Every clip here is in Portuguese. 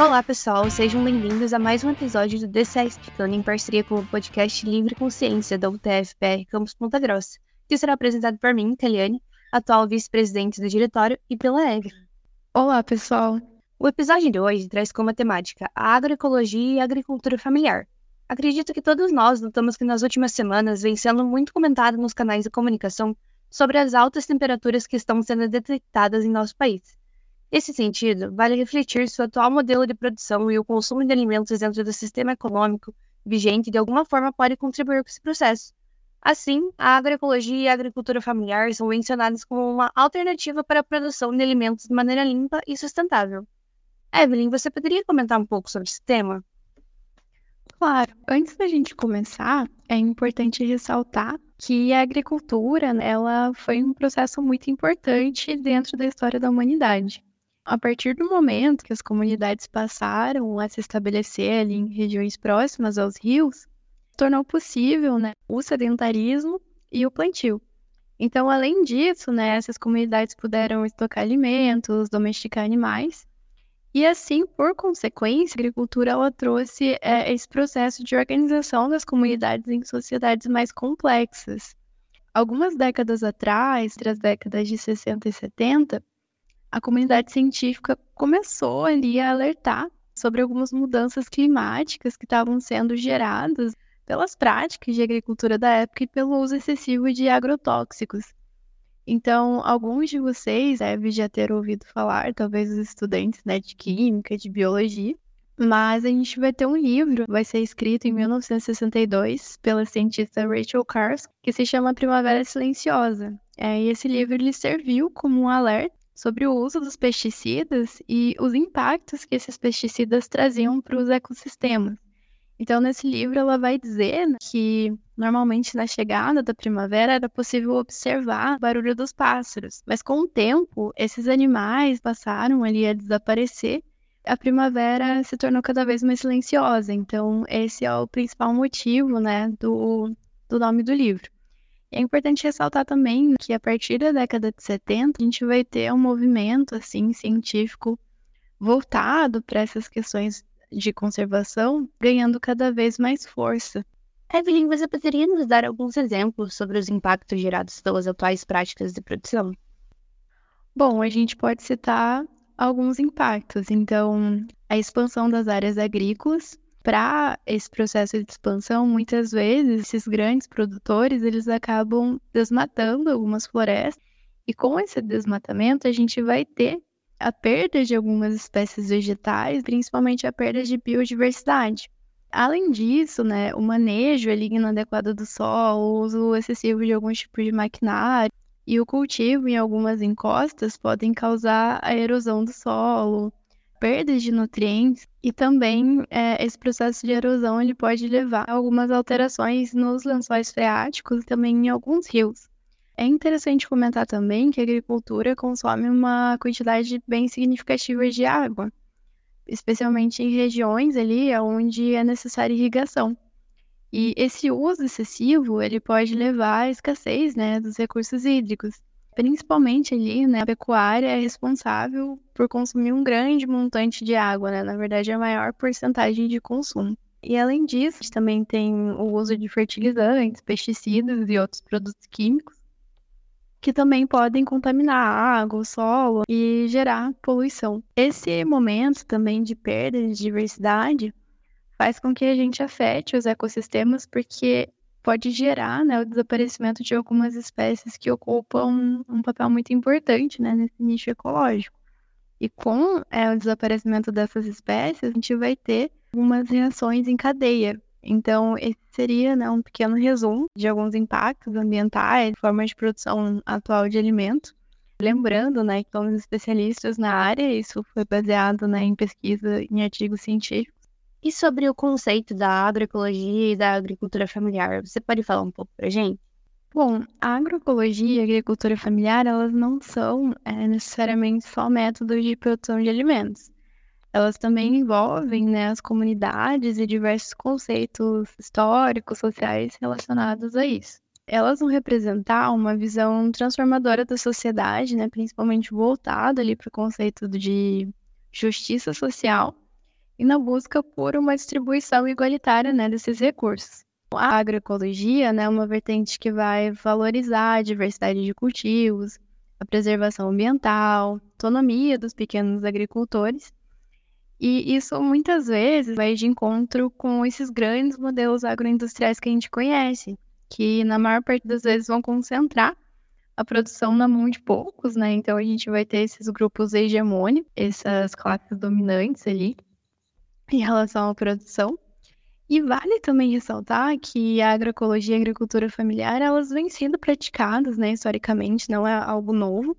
Olá, pessoal, sejam bem-vindos a mais um episódio do DCA Explicando em parceria com o podcast Livre Consciência da UTF-PR Campus Ponta Grossa, que será apresentado por mim, Keliane, atual vice-presidente do diretório, e pela Eve. Olá, pessoal. O episódio de hoje traz como temática a agroecologia e a agricultura familiar. Acredito que todos nós notamos que nas últimas semanas vem sendo muito comentado nos canais de comunicação sobre as altas temperaturas que estão sendo detectadas em nosso país. Nesse sentido, vale refletir se o atual modelo de produção e o consumo de alimentos dentro do sistema econômico vigente de alguma forma pode contribuir com esse processo. Assim, a agroecologia e a agricultura familiar são mencionadas como uma alternativa para a produção de alimentos de maneira limpa e sustentável. Evelyn, você poderia comentar um pouco sobre esse tema? Claro. Antes da gente começar, é importante ressaltar que a agricultura, ela foi um processo muito importante dentro da história da humanidade. A partir do momento que as comunidades passaram a se estabelecer ali em regiões próximas aos rios, tornou possível né, o sedentarismo e o plantio. Então, além disso, né, essas comunidades puderam estocar alimentos, domesticar animais, e assim, por consequência, a agricultura ela trouxe é, esse processo de organização das comunidades em sociedades mais complexas. Algumas décadas atrás, entre as décadas de 60 e 70, a comunidade científica começou ali a alertar sobre algumas mudanças climáticas que estavam sendo geradas pelas práticas de agricultura da época e pelo uso excessivo de agrotóxicos. Então, alguns de vocês devem já ter ouvido falar, talvez os estudantes né, de química, de biologia, mas a gente vai ter um livro, vai ser escrito em 1962 pela cientista Rachel Carson, que se chama Primavera Silenciosa. É, e esse livro ele serviu como um alerta sobre o uso dos pesticidas e os impactos que esses pesticidas traziam para os ecossistemas. Então, nesse livro, ela vai dizer que normalmente na chegada da primavera era possível observar o barulho dos pássaros, mas com o tempo, esses animais passaram ali a desaparecer. A primavera se tornou cada vez mais silenciosa. Então, esse é o principal motivo, né, do, do nome do livro. É importante ressaltar também que a partir da década de 70 a gente vai ter um movimento assim científico voltado para essas questões de conservação, ganhando cada vez mais força. Evelyn, você poderia nos dar alguns exemplos sobre os impactos gerados pelas atuais práticas de produção? Bom, a gente pode citar alguns impactos. Então, a expansão das áreas agrícolas para esse processo de expansão, muitas vezes esses grandes produtores eles acabam desmatando algumas florestas e com esse desmatamento a gente vai ter a perda de algumas espécies vegetais, principalmente a perda de biodiversidade. Além disso, né, o manejo ali inadequado do solo, o uso excessivo de alguns tipos de maquinário e o cultivo em algumas encostas podem causar a erosão do solo, perdas de nutrientes e também é, esse processo de erosão ele pode levar a algumas alterações nos lençóis freáticos e também em alguns rios. É interessante comentar também que a agricultura consome uma quantidade bem significativa de água, especialmente em regiões ali onde é necessária irrigação. E esse uso excessivo ele pode levar à escassez né, dos recursos hídricos principalmente ali, né, a pecuária é responsável por consumir um grande montante de água, né? Na verdade, é a maior porcentagem de consumo. E além disso, também tem o uso de fertilizantes, pesticidas e outros produtos químicos que também podem contaminar a água, o solo e gerar poluição. Esse momento também de perda de diversidade faz com que a gente afete os ecossistemas, porque pode gerar né, o desaparecimento de algumas espécies que ocupam um papel muito importante né, nesse nicho ecológico. E com é, o desaparecimento dessas espécies, a gente vai ter algumas reações em cadeia. Então, esse seria né, um pequeno resumo de alguns impactos ambientais, formas de produção atual de alimentos. Lembrando né, que somos especialistas na área, isso foi baseado né, em pesquisa em artigos científicos. E sobre o conceito da agroecologia e da agricultura familiar, você pode falar um pouco para gente? Bom, a agroecologia e a agricultura familiar, elas não são é, necessariamente só métodos de produção de alimentos. Elas também envolvem né, as comunidades e diversos conceitos históricos, sociais relacionados a isso. Elas vão representar uma visão transformadora da sociedade, né, principalmente voltada ali para o conceito de justiça social e na busca por uma distribuição igualitária né, desses recursos. A agroecologia né, é uma vertente que vai valorizar a diversidade de cultivos, a preservação ambiental, autonomia dos pequenos agricultores. E isso muitas vezes vai de encontro com esses grandes modelos agroindustriais que a gente conhece, que na maior parte das vezes vão concentrar a produção na mão de poucos, né? Então a gente vai ter esses grupos hegemônicos, essas classes dominantes ali em relação à produção. E vale também ressaltar que a agroecologia e a agricultura familiar, elas vêm sendo praticadas, né, historicamente, não é algo novo.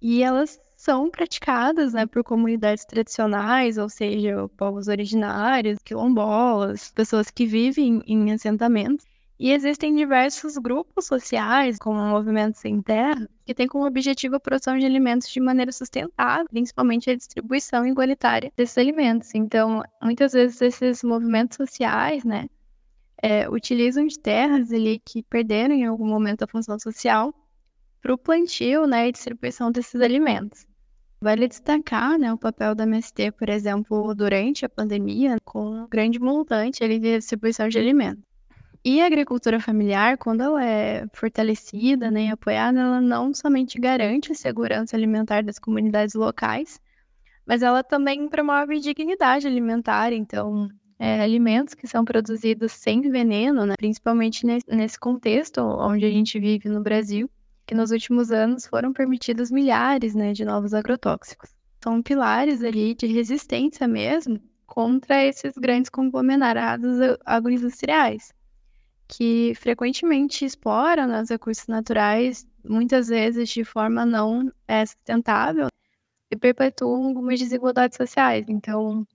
E elas são praticadas, né, por comunidades tradicionais, ou seja, povos originários, quilombolas, pessoas que vivem em assentamentos. E existem diversos grupos sociais, como o Movimento Sem Terra, que têm como objetivo a produção de alimentos de maneira sustentável, principalmente a distribuição igualitária desses alimentos. Então, muitas vezes esses movimentos sociais, né, é, utilizam de terras ali que perderam em algum momento a função social para o plantio né, e distribuição desses alimentos. Vale destacar né, o papel da MST, por exemplo, durante a pandemia, com um grande montante ali de distribuição de alimentos. E a agricultura familiar, quando ela é fortalecida né, e apoiada, ela não somente garante a segurança alimentar das comunidades locais, mas ela também promove dignidade alimentar. Então, é, alimentos que são produzidos sem veneno, né, principalmente nesse, nesse contexto onde a gente vive no Brasil, que nos últimos anos foram permitidos milhares né, de novos agrotóxicos. São pilares ali de resistência mesmo contra esses grandes conglomerados agroindustriais que frequentemente exploram né, os recursos naturais, muitas vezes de forma não é, sustentável, e perpetuam algumas desigualdades sociais. Então,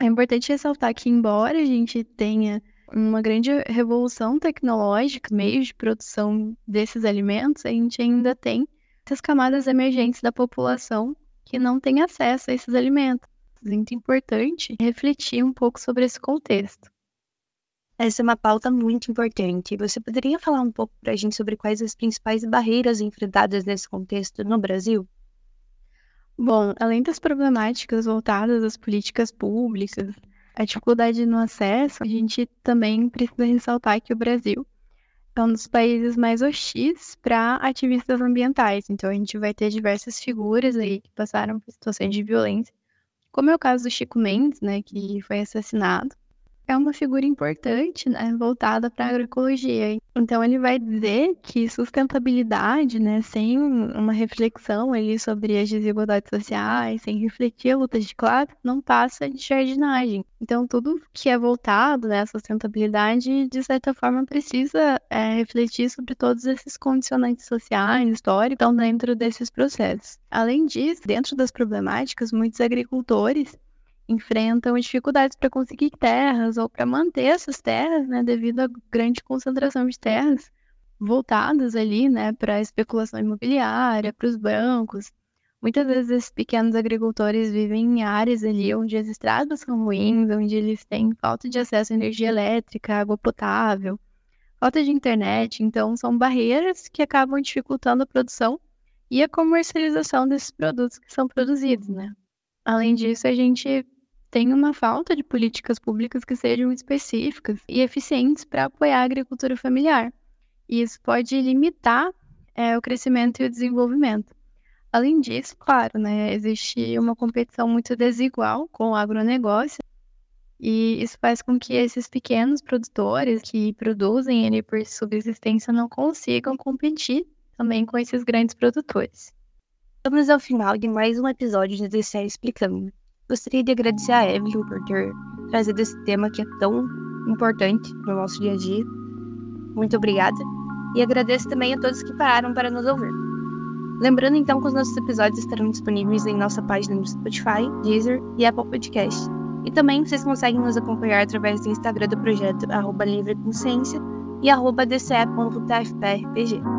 é importante ressaltar que, embora a gente tenha uma grande revolução tecnológica, meios de produção desses alimentos, a gente ainda tem essas camadas emergentes da população que não têm acesso a esses alimentos. É muito importante refletir um pouco sobre esse contexto. Essa é uma pauta muito importante. Você poderia falar um pouco para a gente sobre quais as principais barreiras enfrentadas nesse contexto no Brasil? Bom, além das problemáticas voltadas às políticas públicas, a dificuldade no acesso, a gente também precisa ressaltar que o Brasil é um dos países mais hostis para ativistas ambientais. Então, a gente vai ter diversas figuras aí que passaram por situações de violência, como é o caso do Chico Mendes, né, que foi assassinado é uma figura importante, né, voltada para a agroecologia. Então ele vai dizer que sustentabilidade, né, sem uma reflexão ali sobre as desigualdades sociais, sem refletir a luta de classe, não passa de jardinagem. Então tudo que é voltado, né, à sustentabilidade, de certa forma precisa é, refletir sobre todos esses condicionantes sociais, históricos, estão dentro desses processos. Além disso, dentro das problemáticas, muitos agricultores enfrentam dificuldades para conseguir terras ou para manter essas terras, né, devido à grande concentração de terras voltadas ali, né, para a especulação imobiliária, para os bancos. Muitas vezes esses pequenos agricultores vivem em áreas ali onde as estradas são ruins, onde eles têm falta de acesso à energia elétrica, água potável, falta de internet, então são barreiras que acabam dificultando a produção e a comercialização desses produtos que são produzidos, né? Além disso, a gente tem uma falta de políticas públicas que sejam específicas e eficientes para apoiar a agricultura familiar. E isso pode limitar é, o crescimento e o desenvolvimento. Além disso, claro, né, existe uma competição muito desigual com o agronegócio, e isso faz com que esses pequenos produtores que produzem ele por subsistência não consigam competir também com esses grandes produtores. Estamos ao final de mais um episódio de DCE Explicando. Gostaria de agradecer a Evelyn por ter trazido esse tema que é tão importante no nosso dia a dia. Muito obrigada. E agradeço também a todos que pararam para nos ouvir. Lembrando então que os nossos episódios estarão disponíveis em nossa página no Spotify, Deezer e Apple Podcast. E também vocês conseguem nos acompanhar através do Instagram do projeto arroba Livre Consciência e arroba dce.tfprpg.